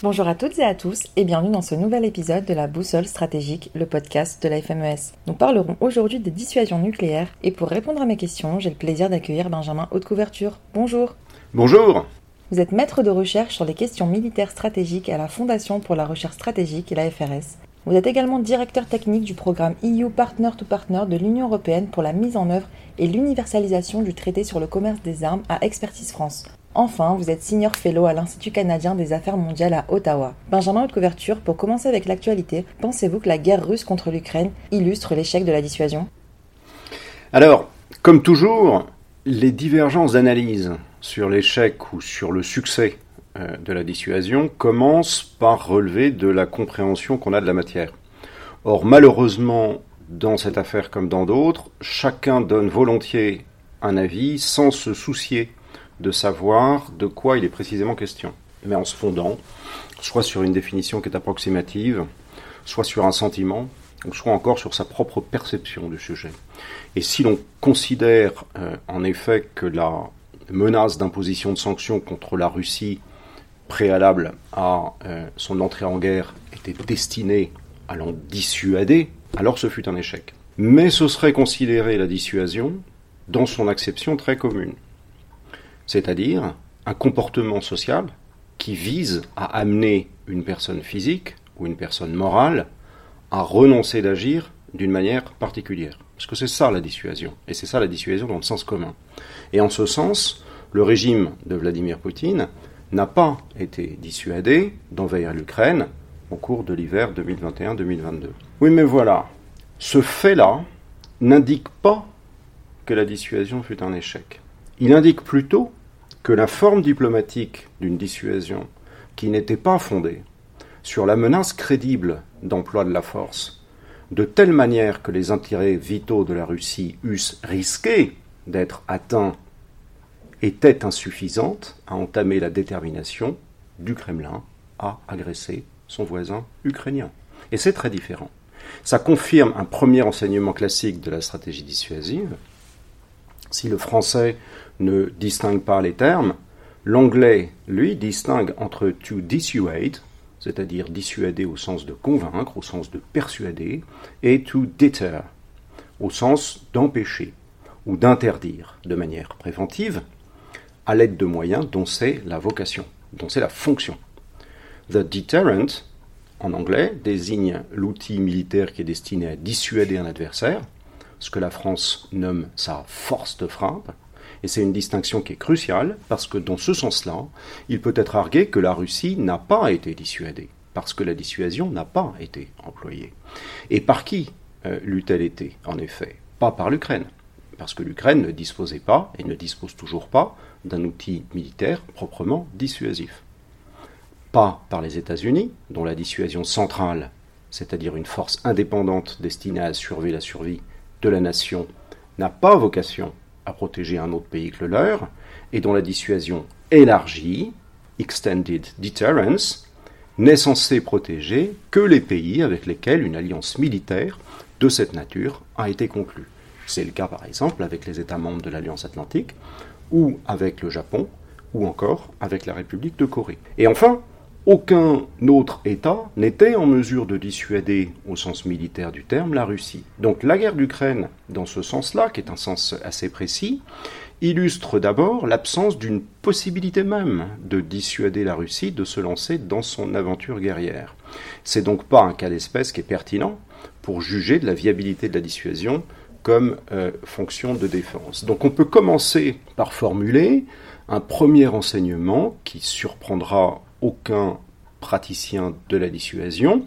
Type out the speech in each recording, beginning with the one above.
Bonjour à toutes et à tous et bienvenue dans ce nouvel épisode de la Boussole stratégique, le podcast de la FMES. Nous parlerons aujourd'hui des dissuasions nucléaires et pour répondre à mes questions, j'ai le plaisir d'accueillir Benjamin Haute Couverture. Bonjour. Bonjour. Vous êtes maître de recherche sur les questions militaires stratégiques à la Fondation pour la recherche stratégique et la FRS. Vous êtes également directeur technique du programme EU Partner to Partner de l'Union européenne pour la mise en œuvre et l'universalisation du traité sur le commerce des armes à Expertise France. Enfin, vous êtes senior fellow à l'Institut canadien des affaires mondiales à Ottawa. Benjamin Haute Couverture, pour commencer avec l'actualité, pensez-vous que la guerre russe contre l'Ukraine illustre l'échec de la dissuasion? Alors, comme toujours, les divergences d'analyse sur l'échec ou sur le succès euh, de la dissuasion commencent par relever de la compréhension qu'on a de la matière. Or, malheureusement, dans cette affaire comme dans d'autres, chacun donne volontiers un avis sans se soucier de savoir de quoi il est précisément question, mais en se fondant soit sur une définition qui est approximative, soit sur un sentiment, soit encore sur sa propre perception du sujet. Et si l'on considère euh, en effet que la menace d'imposition de sanctions contre la Russie préalable à euh, son entrée en guerre était destinée à l'en dissuader, alors ce fut un échec. Mais ce serait considérer la dissuasion dans son acception très commune c'est-à-dire un comportement social qui vise à amener une personne physique ou une personne morale à renoncer d'agir d'une manière particulière. Parce que c'est ça la dissuasion, et c'est ça la dissuasion dans le sens commun. Et en ce sens, le régime de Vladimir Poutine n'a pas été dissuadé d'envahir l'Ukraine au cours de l'hiver 2021-2022. Oui, mais voilà, ce fait-là n'indique pas que la dissuasion fut un échec. Il indique plutôt la forme diplomatique d'une dissuasion qui n'était pas fondée sur la menace crédible d'emploi de la force, de telle manière que les intérêts vitaux de la Russie eussent risqué d'être atteints, était insuffisante à entamer la détermination du Kremlin à agresser son voisin ukrainien. Et c'est très différent. Ça confirme un premier enseignement classique de la stratégie dissuasive. Si le français ne distingue pas les termes. L'anglais, lui, distingue entre to dissuade, c'est-à-dire dissuader au sens de convaincre, au sens de persuader, et to deter, au sens d'empêcher ou d'interdire de manière préventive, à l'aide de moyens dont c'est la vocation, dont c'est la fonction. The deterrent, en anglais, désigne l'outil militaire qui est destiné à dissuader un adversaire, ce que la France nomme sa force de frappe, et c'est une distinction qui est cruciale parce que dans ce sens-là, il peut être argué que la Russie n'a pas été dissuadée, parce que la dissuasion n'a pas été employée. Et par qui euh, l'eût-elle été, en effet? Pas par l'Ukraine, parce que l'Ukraine ne disposait pas, et ne dispose toujours pas, d'un outil militaire proprement dissuasif. Pas par les États-Unis, dont la dissuasion centrale, c'est-à-dire une force indépendante destinée à assurer la survie de la nation, n'a pas vocation à protéger un autre pays que le leur, et dont la dissuasion élargie, Extended Deterrence, n'est censée protéger que les pays avec lesquels une alliance militaire de cette nature a été conclue. C'est le cas par exemple avec les États membres de l'Alliance Atlantique, ou avec le Japon, ou encore avec la République de Corée. Et enfin, aucun autre État n'était en mesure de dissuader, au sens militaire du terme, la Russie. Donc la guerre d'Ukraine, dans ce sens-là, qui est un sens assez précis, illustre d'abord l'absence d'une possibilité même de dissuader la Russie de se lancer dans son aventure guerrière. C'est donc pas un cas d'espèce qui est pertinent pour juger de la viabilité de la dissuasion comme euh, fonction de défense. Donc on peut commencer par formuler un premier enseignement qui surprendra aucun praticien de la dissuasion.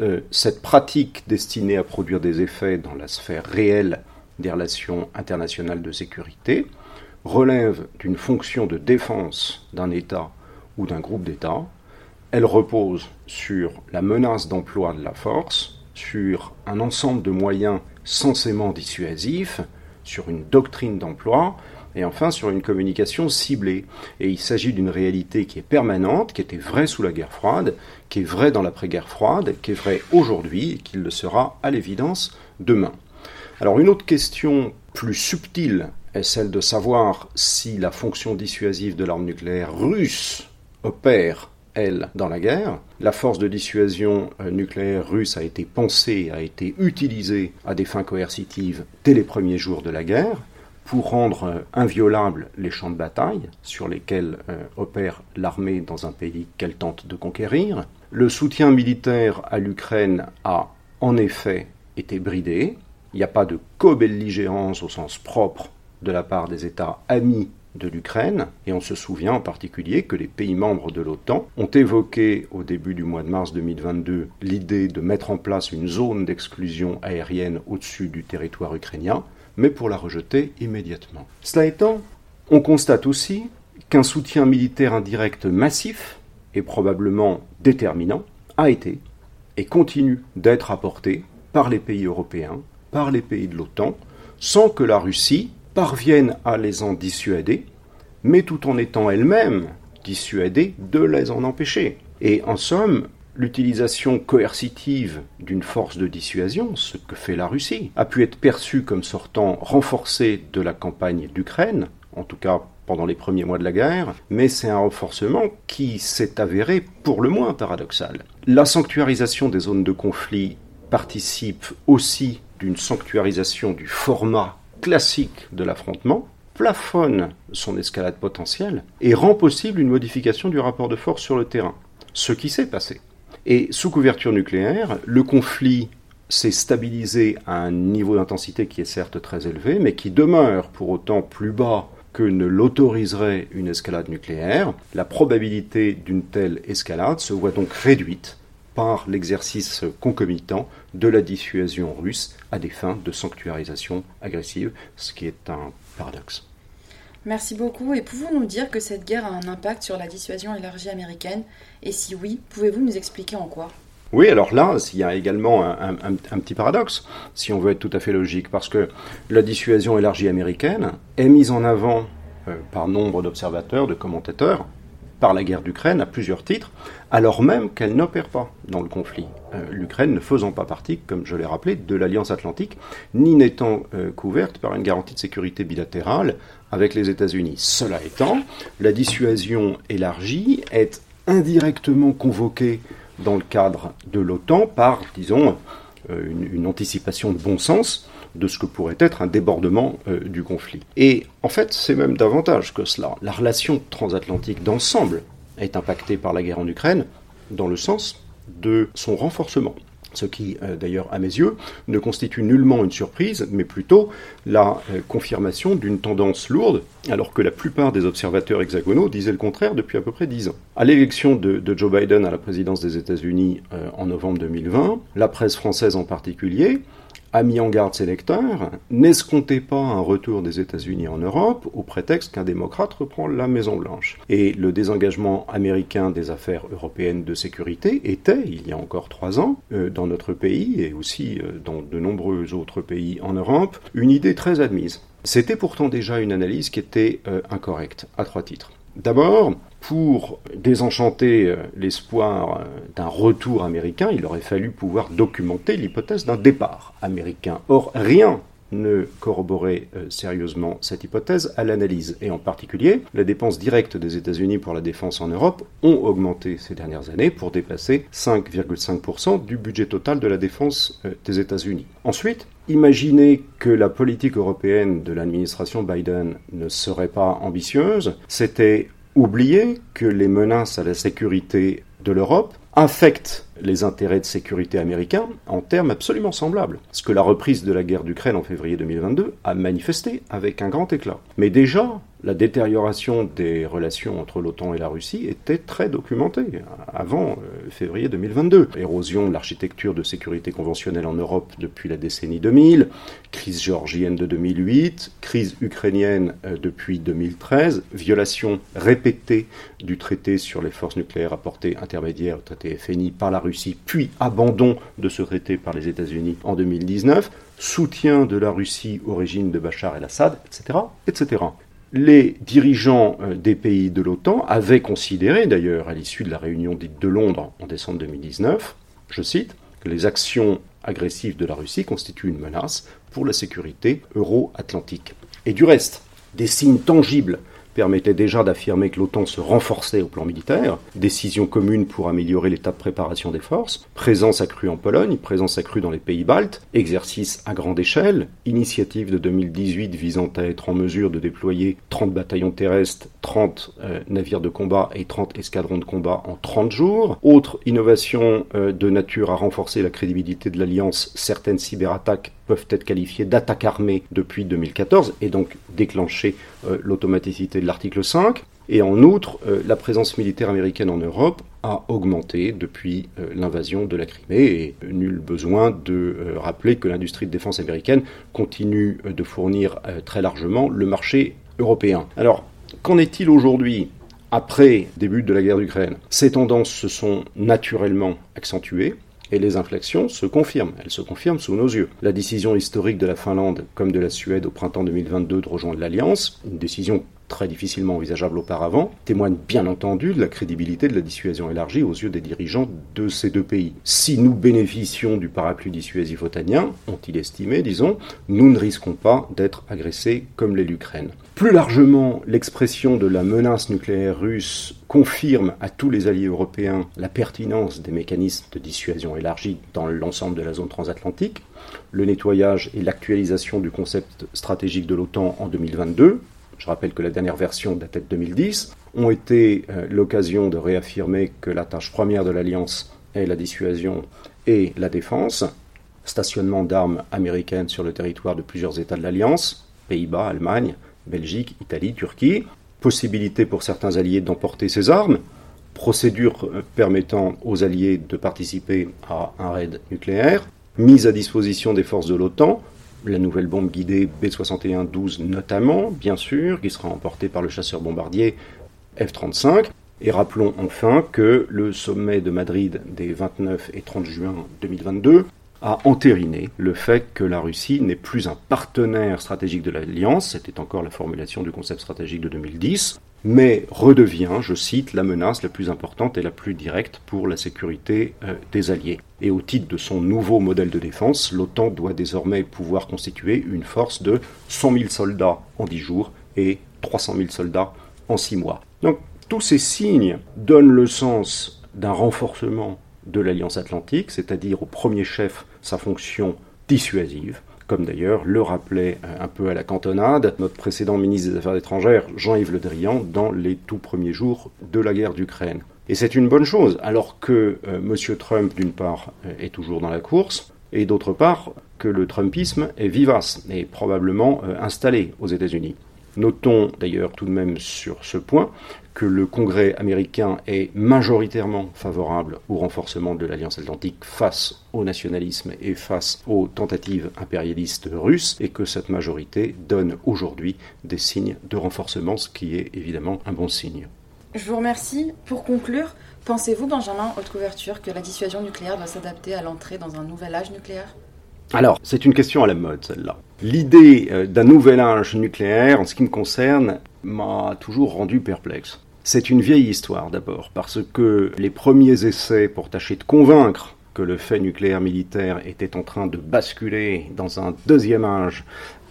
Euh, cette pratique destinée à produire des effets dans la sphère réelle des relations internationales de sécurité relève d'une fonction de défense d'un État ou d'un groupe d'États. Elle repose sur la menace d'emploi de la force, sur un ensemble de moyens censément dissuasifs, sur une doctrine d'emploi et enfin sur une communication ciblée. Et il s'agit d'une réalité qui est permanente, qui était vraie sous la guerre froide, qui est vraie dans l'après-guerre froide, qui est vraie aujourd'hui et qui le sera à l'évidence demain. Alors une autre question plus subtile est celle de savoir si la fonction dissuasive de l'arme nucléaire russe opère elle, dans la guerre. La force de dissuasion euh, nucléaire russe a été pensée, a été utilisée à des fins coercitives dès les premiers jours de la guerre pour rendre euh, inviolables les champs de bataille sur lesquels euh, opère l'armée dans un pays qu'elle tente de conquérir. Le soutien militaire à l'Ukraine a en effet été bridé. Il n'y a pas de co-belligérance au sens propre de la part des États amis de l'Ukraine, et on se souvient en particulier que les pays membres de l'OTAN ont évoqué au début du mois de mars 2022 l'idée de mettre en place une zone d'exclusion aérienne au-dessus du territoire ukrainien, mais pour la rejeter immédiatement. Cela étant, on constate aussi qu'un soutien militaire indirect massif, et probablement déterminant, a été et continue d'être apporté par les pays européens, par les pays de l'OTAN, sans que la Russie parvienne à les en dissuader, mais tout en étant elle-même dissuadée de les en empêcher. Et en somme, l'utilisation coercitive d'une force de dissuasion, ce que fait la Russie, a pu être perçue comme sortant renforcée de la campagne d'Ukraine, en tout cas pendant les premiers mois de la guerre, mais c'est un renforcement qui s'est avéré pour le moins paradoxal. La sanctuarisation des zones de conflit participe aussi d'une sanctuarisation du format classique de l'affrontement, plafonne son escalade potentielle et rend possible une modification du rapport de force sur le terrain. Ce qui s'est passé. Et sous couverture nucléaire, le conflit s'est stabilisé à un niveau d'intensité qui est certes très élevé, mais qui demeure pour autant plus bas que ne l'autoriserait une escalade nucléaire. La probabilité d'une telle escalade se voit donc réduite par l'exercice concomitant de la dissuasion russe à des fins de sanctuarisation agressive, ce qui est un paradoxe. Merci beaucoup. Et pouvez-vous nous dire que cette guerre a un impact sur la dissuasion élargie américaine? Et si oui, pouvez-vous nous expliquer en quoi? Oui, alors là, il y a également un, petit paradoxe, si on veut être tout à fait logique, parce que la dissuasion élargie américaine est mise en avant euh, par nombre d'observateurs, de commentateurs, par la guerre d'Ukraine à plusieurs titres, alors même qu'elle n'opère pas dans le conflit. Euh, L'Ukraine ne faisant pas partie, comme je l'ai rappelé, de l'Alliance atlantique, ni n'étant euh, couverte par une garantie de sécurité bilatérale avec les États-Unis. Cela étant, la dissuasion élargie est indirectement convoquée dans le cadre de l'OTAN par, disons, euh, une, anticipation de bon sens de ce que pourrait être un débordement euh, du conflit. Et en fait, c'est même davantage que cela. La relation transatlantique d'ensemble est impactée par la guerre en Ukraine dans le sens de son renforcement ce qui, euh, d'ailleurs, à mes yeux, ne constitue nullement une surprise, mais plutôt la euh, confirmation d'une tendance lourde, alors que la plupart des observateurs hexagonaux disaient le contraire depuis à peu près dix ans. À l'élection de, Joe Biden à la présidence des États-Unis en novembre 2020, la presse française en particulier a mis en garde ses lecteurs, n'escomptez pas un retour des États-Unis en Europe au prétexte qu'un démocrate reprend la Maison-Blanche. Et le désengagement américain des affaires européennes de sécurité était, il y a encore trois ans, euh, dans notre pays et aussi euh, dans de nombreux autres pays en Europe, une idée très admise. C'était pourtant déjà une analyse qui était euh, incorrecte, à trois titres. D'abord, pour désenchanter euh, l'espoir euh, d'un retour américain, il aurait fallu pouvoir documenter l'hypothèse d'un départ américain. Or, rien ne corroborait euh, sérieusement cette hypothèse à l'analyse. Et en particulier, les dépenses directes des États-Unis pour la défense en Europe ont augmenté ces dernières années pour dépasser 5,5% du budget total de la défense des États-Unis. Ensuite, Imaginez que la politique européenne de l'administration Biden ne serait pas ambitieuse, c'était oublier que les menaces à la sécurité de l'Europe affectent les intérêts de sécurité américains en termes absolument semblables. Ce que la reprise de la guerre d'Ukraine en février 2022 a manifesté avec un grand éclat. Mais déjà, la détérioration des relations entre l'OTAN et la Russie était très documentée avant euh, février 2022. Érosion de l'architecture de sécurité conventionnelle en Europe depuis la décennie 2000, crise géorgienne de 2008, crise ukrainienne euh, depuis 2013, violation répétée du traité sur les forces nucléaires à portée intermédiaire, traité FNI, par la Russie, puis abandon de ce traité par les États-Unis en 2019, soutien de la Russie au régime de Bachar el-Assad, etc., etc les dirigeants euh, des pays de l'OTAN avaient considéré, d'ailleurs, à l'issue de la réunion dite de Londres en décembre 2019, je cite, que les actions agressives de la Russie constituent une menace pour la sécurité euro-atlantique. Et du reste, des signes tangibles permettait déjà d'affirmer que l'OTAN se renforçait au plan militaire, décision commune pour améliorer l'état de préparation des forces, présence accrue en Pologne, présence accrue dans les pays baltes, exercice à grande échelle, initiative de 2018 visant à être en mesure de déployer 30 bataillons terrestres, 30 euh, navires de combat et 30 escadrons de combat en 30 jours. Autre innovation euh, de nature à renforcer la crédibilité de l'Alliance, certaines cyberattaques peuvent être qualifiées d'attaques armées depuis 2014 et donc déclencher euh, l'automaticité de l'article 5. Et en outre, euh, la présence militaire américaine en Europe a augmenté depuis euh, l'invasion de la Crimée et nul besoin de rappeler que l'industrie de défense américaine continue de fournir très largement le marché européen. Alors, qu'en est-il aujourd'hui après début de la guerre d'Ukraine? Ces tendances se sont naturellement accentuées et les inflexions se confirment. Elles se confirment sous nos yeux. La décision historique de la Finlande comme de la Suède au printemps 2022 de rejoindre l'Alliance, une décision très difficilement envisageable auparavant, témoigne bien entendu de la crédibilité de la dissuasion élargie aux yeux des dirigeants de ces deux pays. Si nous bénéficions du parapluie dissuasif otanien, ont-ils estimé, disons, nous ne risquons pas d'être agressés comme l'est l'Ukraine. Plus largement, l'expression de la menace nucléaire russe confirme à tous les alliés européens la pertinence des mécanismes de dissuasion élargie dans l'ensemble de la zone transatlantique, le nettoyage et l'actualisation du concept stratégique de l'OTAN en 2022, je rappelle que la dernière version datait de 2010, ont été euh, l'occasion de réaffirmer que la tâche première de l'Alliance est la dissuasion et la défense, stationnement d'armes américaines sur le territoire de plusieurs États de l'Alliance, Pays-Bas, Allemagne, Belgique, Italie, Turquie, possibilité pour certains alliés d'emporter ces armes, procédure euh, permettant aux alliés de participer à un raid nucléaire, mise à disposition des forces de l'OTAN la nouvelle bombe guidée B-61-12 notamment, bien sûr, qui sera emportée par le chasseur bombardier F-35. Et rappelons enfin que le sommet de Madrid des 29 et 30 juin 2022 a entériné le fait que la Russie n'est plus un partenaire stratégique de l'Alliance, c'était encore la formulation du concept stratégique de 2010, mais redevient, je cite, la menace la plus importante et la plus directe pour la sécurité euh, des Alliés. Et au titre de son nouveau modèle de défense, l'OTAN doit désormais pouvoir constituer une force de 100 000 soldats en 10 jours et 300 000 soldats en 6 mois. Donc tous ces signes donnent le sens d'un renforcement de l'Alliance atlantique, c'est-à-dire au premier chef sa fonction dissuasive, comme d'ailleurs le rappelait euh, un peu à la cantonade notre précédent ministre des Affaires étrangères, Jean-Yves Le Drian, dans les tout premiers jours de la guerre d'Ukraine. Et c'est une bonne chose, alors que euh, M. Trump, d'une part, euh, est toujours dans la course, et d'autre part, que le Trumpisme est vivace et probablement installé aux États-Unis. Notons d'ailleurs tout de même sur ce point que le Congrès américain est majoritairement favorable au renforcement de l'Alliance atlantique face au nationalisme et face aux tentatives impérialistes russes, et que cette majorité donne aujourd'hui des signes de renforcement, ce qui est évidemment un bon signe. Je vous remercie. Pour conclure, pensez-vous, Benjamin, haute couverture, que la dissuasion nucléaire doit s'adapter à l'entrée dans un nouvel âge nucléaire? Alors, c'est une question à la mode, celle-là. L'idée euh, d'un nouvel âge nucléaire, en ce qui me concerne, m'a toujours rendu perplexe. C'est une vieille histoire d'abord, parce que les premiers essais pour tâcher de convaincre que le fait nucléaire militaire était en train de basculer dans un deuxième âge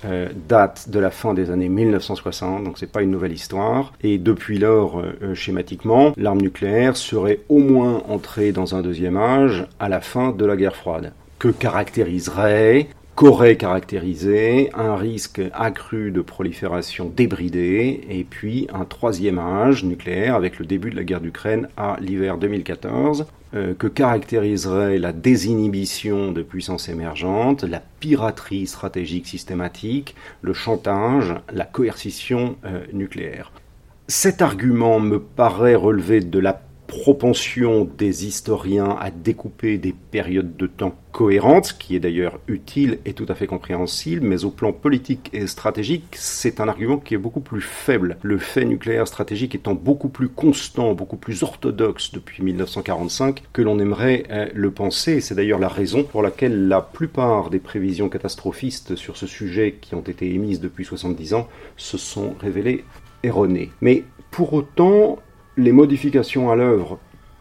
euh, date de la fin des années 1960, donc c'est pas une nouvelle histoire. Et depuis lors, euh, schématiquement, l'arme nucléaire serait au moins entrée dans un deuxième âge à la fin de la guerre froide que caractériserait qu'aurait caractérisé un risque accru de prolifération débridée et puis un troisième âge nucléaire avec le début de la guerre d'Ukraine à l'hiver 2014 euh, que caractériserait la désinhibition de puissances émergentes, la piraterie stratégique systématique, le chantage, la coercition euh, nucléaire. Cet argument me paraît relever de la propension des historiens à découper des périodes de temps cohérentes, qui est d'ailleurs utile et tout à fait compréhensible, mais au plan politique et stratégique, c'est un argument qui est beaucoup plus faible. Le fait nucléaire stratégique étant beaucoup plus constant, beaucoup plus orthodoxe depuis 1945 que l'on aimerait euh, le penser. C'est d'ailleurs la raison pour laquelle la plupart des prévisions catastrophistes sur ce sujet qui ont été émises depuis 70 ans se sont révélées erronées. Mais pour autant, les modifications à l'œuvre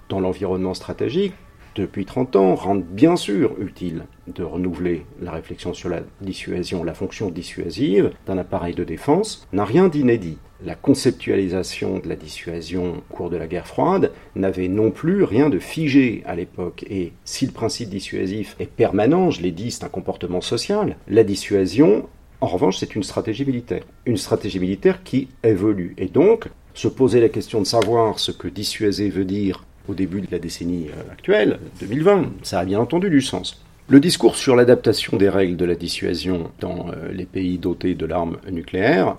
dans l'environnement stratégique depuis 30 ans rendent bien sûr utile de renouveler la réflexion sur la dissuasion, la fonction dissuasive d'un appareil de défense, n'a rien d'inédit. La conceptualisation de la dissuasion au cours de la guerre froide n'avait non plus rien de figé à l'époque. Et si le principe dissuasif est permanent, je l'ai dit, c'est un comportement social, la dissuasion, en revanche, c'est une stratégie militaire. Une stratégie militaire qui évolue. Et donc, se poser la question de savoir ce que dissuaser veut dire au début de la décennie euh, actuelle, 2020, ça a bien entendu du sens. Le discours sur l'adaptation des règles de la dissuasion dans euh, les pays dotés de l'arme nucléaire,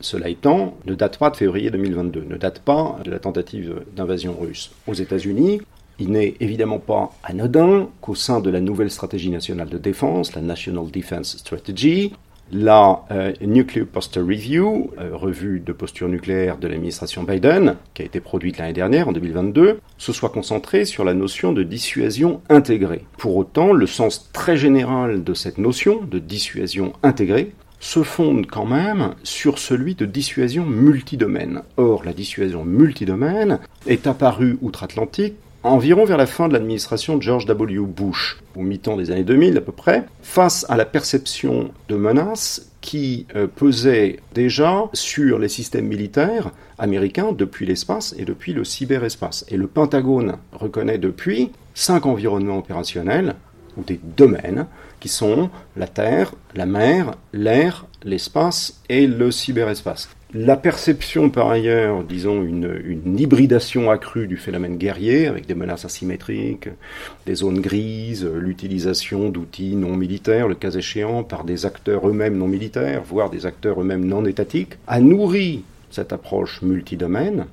cela étant, ne date pas de février 2022, ne date pas de la tentative d'invasion russe. Aux États-Unis, il n'est évidemment pas anodin qu'au sein de la nouvelle stratégie nationale de défense, la National Defense Strategy, la euh, Nuclear Posture Review, euh, revue de posture nucléaire de l'administration Biden, qui a été produite l'année dernière, en 2022, se soit concentrée sur la notion de dissuasion intégrée. Pour autant, le sens très général de cette notion de dissuasion intégrée se fonde quand même sur celui de dissuasion multidomaine. Or, la dissuasion multidomaine est apparue outre-Atlantique environ vers la fin de l'administration de George W. Bush, au mi-temps des années 2000 à peu près, face à la perception de menaces qui euh, pesait déjà sur les systèmes militaires américains depuis l'espace et depuis le cyberespace. Et le Pentagone reconnaît depuis cinq environnements opérationnels ou des domaines qui sont la Terre, la mer, l'air, l'espace et le cyberespace. La perception, par ailleurs, disons, une, hybridation accrue du phénomène guerrier, avec des menaces asymétriques, des zones grises, l'utilisation d'outils non militaires, le cas échéant, par des acteurs eux-mêmes non militaires, voire des acteurs eux-mêmes non étatiques, a nourri cette approche multidomaine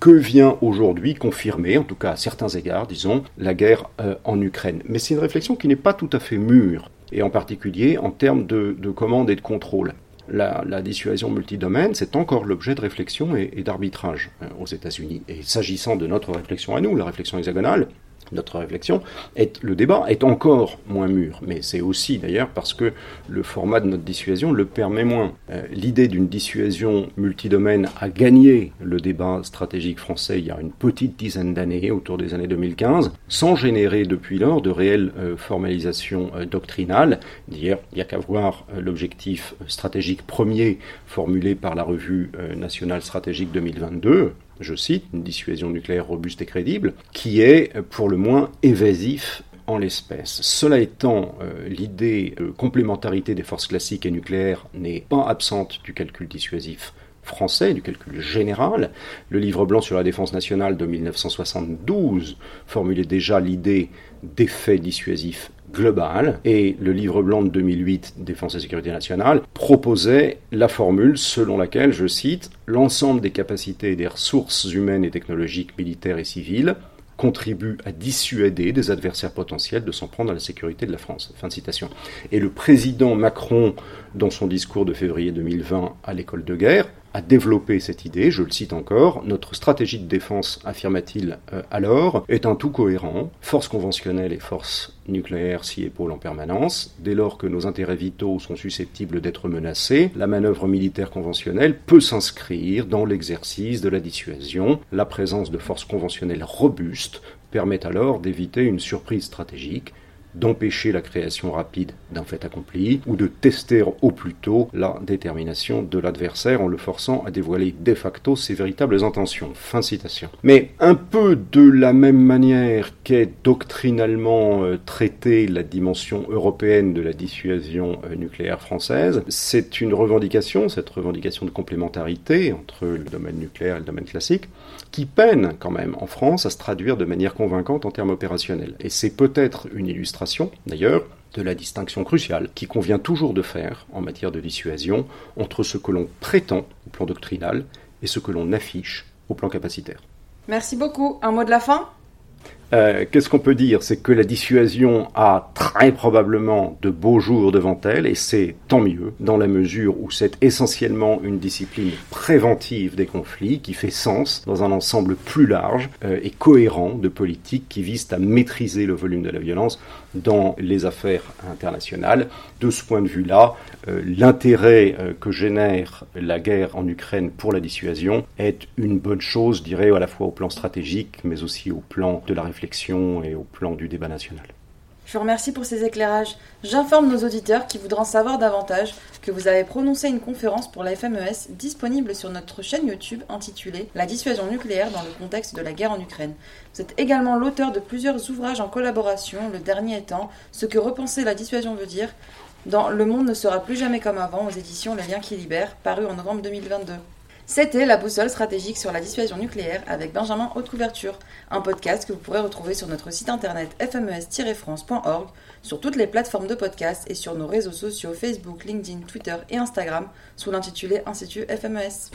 que vient aujourd'hui confirmer, en tout cas à certains égards, disons, la guerre euh, en Ukraine. Mais c'est une réflexion qui n'est pas tout à fait mûre, et en particulier en termes de, de commande et de contrôle la, dissuasion multidomaine, c'est encore l'objet de réflexion et, d'arbitrage euh, aux États-Unis. Et s'agissant de notre réflexion à nous, la réflexion hexagonale, notre réflexion, est, le débat est encore moins mûr. Mais c'est aussi d'ailleurs parce que le format de notre dissuasion le permet moins. Euh, l'idée d'une dissuasion multidomaine a gagné le débat stratégique français il y a une petite dizaine d'années, autour des années 2015, sans générer depuis lors de réelle euh, formalisation euh, doctrinale. D'ailleurs, il n'y a qu'à voir l'objectif stratégique premier formulé par la revue nationale stratégique 2022, je cite, une dissuasion nucléaire robuste et crédible, qui est pour le moins évasif en l'espèce. Cela étant, euh, l'idée de complémentarité des forces classiques et nucléaires n'est pas absente du calcul dissuasif français, du calcul général. Le livre blanc sur la défense nationale de 1972 formulait déjà l'idée d'effet dissuasif global et le livre blanc de 2008, Défense et sécurité nationale, proposait la formule selon laquelle, je cite, l'ensemble des capacités et des ressources humaines et technologiques militaires et civiles contribuent à dissuader des adversaires potentiels de s'en prendre à la sécurité de la France. Fin citation. Et le président Macron, dans son discours de février 2020 à l'école de guerre, a développé cette idée, je le cite encore, notre stratégie de défense, affirma-t-il euh, alors, est un tout cohérent, force conventionnelle et force nucléaire s'y épaulent en permanence. Dès lors que nos intérêts vitaux sont susceptibles d'être menacés, la manœuvre militaire conventionnelle peut s'inscrire dans l'exercice de la dissuasion. La présence de forces conventionnelles robustes permet alors d'éviter une surprise stratégique d'empêcher la création rapide d'un fait accompli ou de tester au plus tôt la détermination de l'adversaire en le forçant à dévoiler de facto ses véritables intentions. Fin citation. Mais un peu de la même manière qu'est doctrinalement euh, traitée la dimension européenne de la dissuasion euh, nucléaire française, c'est une revendication, cette revendication de complémentarité entre le domaine nucléaire et le domaine classique, qui peine quand même en France à se traduire de manière convaincante en termes opérationnels. Et c'est peut-être une illustration, d'ailleurs, de la distinction cruciale qui convient toujours de faire en matière de dissuasion entre ce que l'on prétend au plan doctrinal et ce que l'on affiche au plan capacitaire. Merci beaucoup. Un mot de la fin? Euh, qu'est-ce qu'on peut dire? C'est que la dissuasion a très probablement de beaux jours devant elle, et c'est tant mieux, dans la mesure où c'est essentiellement une discipline préventive des conflits qui fait sens dans un ensemble plus large euh, et cohérent de politiques qui visent à maîtriser le volume de la violence dans les affaires internationales. De ce point de vue-là, euh, l'intérêt euh, que génère la guerre en Ukraine pour la dissuasion est une bonne chose, je à la fois au plan stratégique, mais aussi au plan de la réflexion et au plan du débat national. Je vous remercie pour ces éclairages. J'informe nos auditeurs qui voudront savoir davantage que vous avez prononcé une conférence pour la FMES disponible sur notre chaîne YouTube intitulée La dissuasion nucléaire dans le contexte de la guerre en Ukraine. Vous êtes également l'auteur de plusieurs ouvrages en collaboration, le dernier étant Ce que repenser la dissuasion veut dire dans Le monde ne sera plus jamais comme avant aux éditions Les liens qui libèrent, paru en novembre 2022. C'était la boussole stratégique sur la dissuasion nucléaire avec Benjamin Haute Couverture, un podcast que vous pourrez retrouver sur notre site internet fmes-france.org, sur toutes les plateformes de podcast et sur nos réseaux sociaux Facebook, LinkedIn, Twitter et Instagram sous l'intitulé Institut FMES.